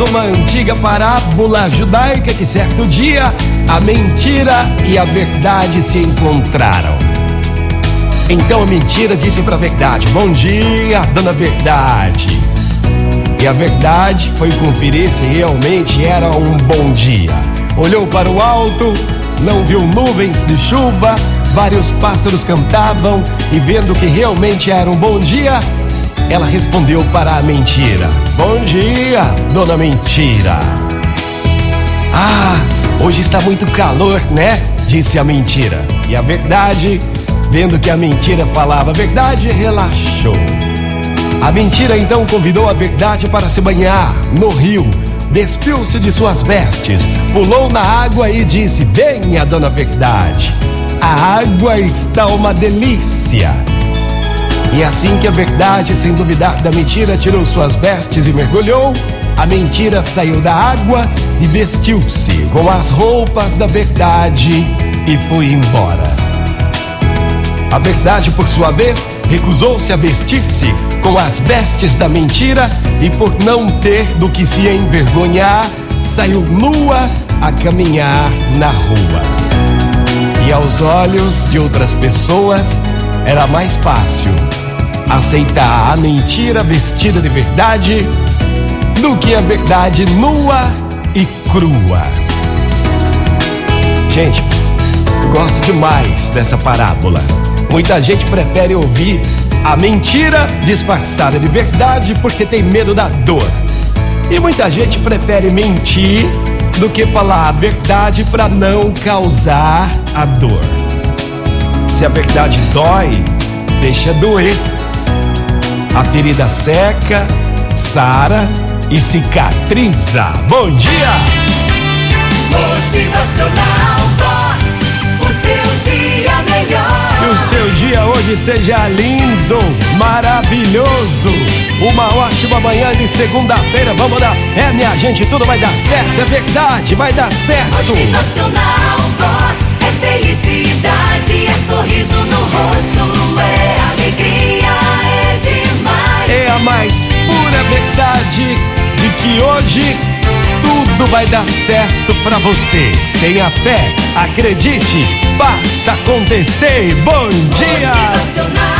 uma antiga parábola judaica que certo dia a mentira e a verdade se encontraram. Então a mentira disse para a verdade: Bom dia, dona Verdade. E a verdade foi conferir se realmente era um bom dia. Olhou para o alto, não viu nuvens de chuva, vários pássaros cantavam e vendo que realmente era um bom dia, ela respondeu para a mentira: Bom dia, dona Mentira. Ah, hoje está muito calor, né? Disse a mentira. E a verdade, vendo que a mentira falava a verdade, relaxou. A mentira então convidou a verdade para se banhar no rio. Despiu-se de suas vestes, pulou na água e disse: Venha, dona Verdade. A água está uma delícia. E assim que a verdade, sem duvidar da mentira, tirou suas vestes e mergulhou, a mentira saiu da água e vestiu-se com as roupas da verdade e foi embora. A verdade, por sua vez, recusou-se a vestir-se com as vestes da mentira e, por não ter do que se envergonhar, saiu nua a caminhar na rua. E aos olhos de outras pessoas era mais fácil aceitar a mentira vestida de verdade do que a verdade nua e crua. Gente, gosto demais dessa parábola. Muita gente prefere ouvir a mentira disfarçada de verdade porque tem medo da dor. E muita gente prefere mentir do que falar a verdade para não causar a dor. Se a verdade dói, deixa doer. A ferida seca, sara e cicatriza. Bom dia! Motivacional Vox, o seu dia melhor. Que o seu dia hoje seja lindo, maravilhoso. Uma ótima manhã de segunda-feira. Vamos dar. É, minha gente, tudo vai dar certo. É verdade, vai dar certo. Motivacional Vox que hoje tudo vai dar certo pra você. Tenha fé, acredite, faça acontecer. Bom dia!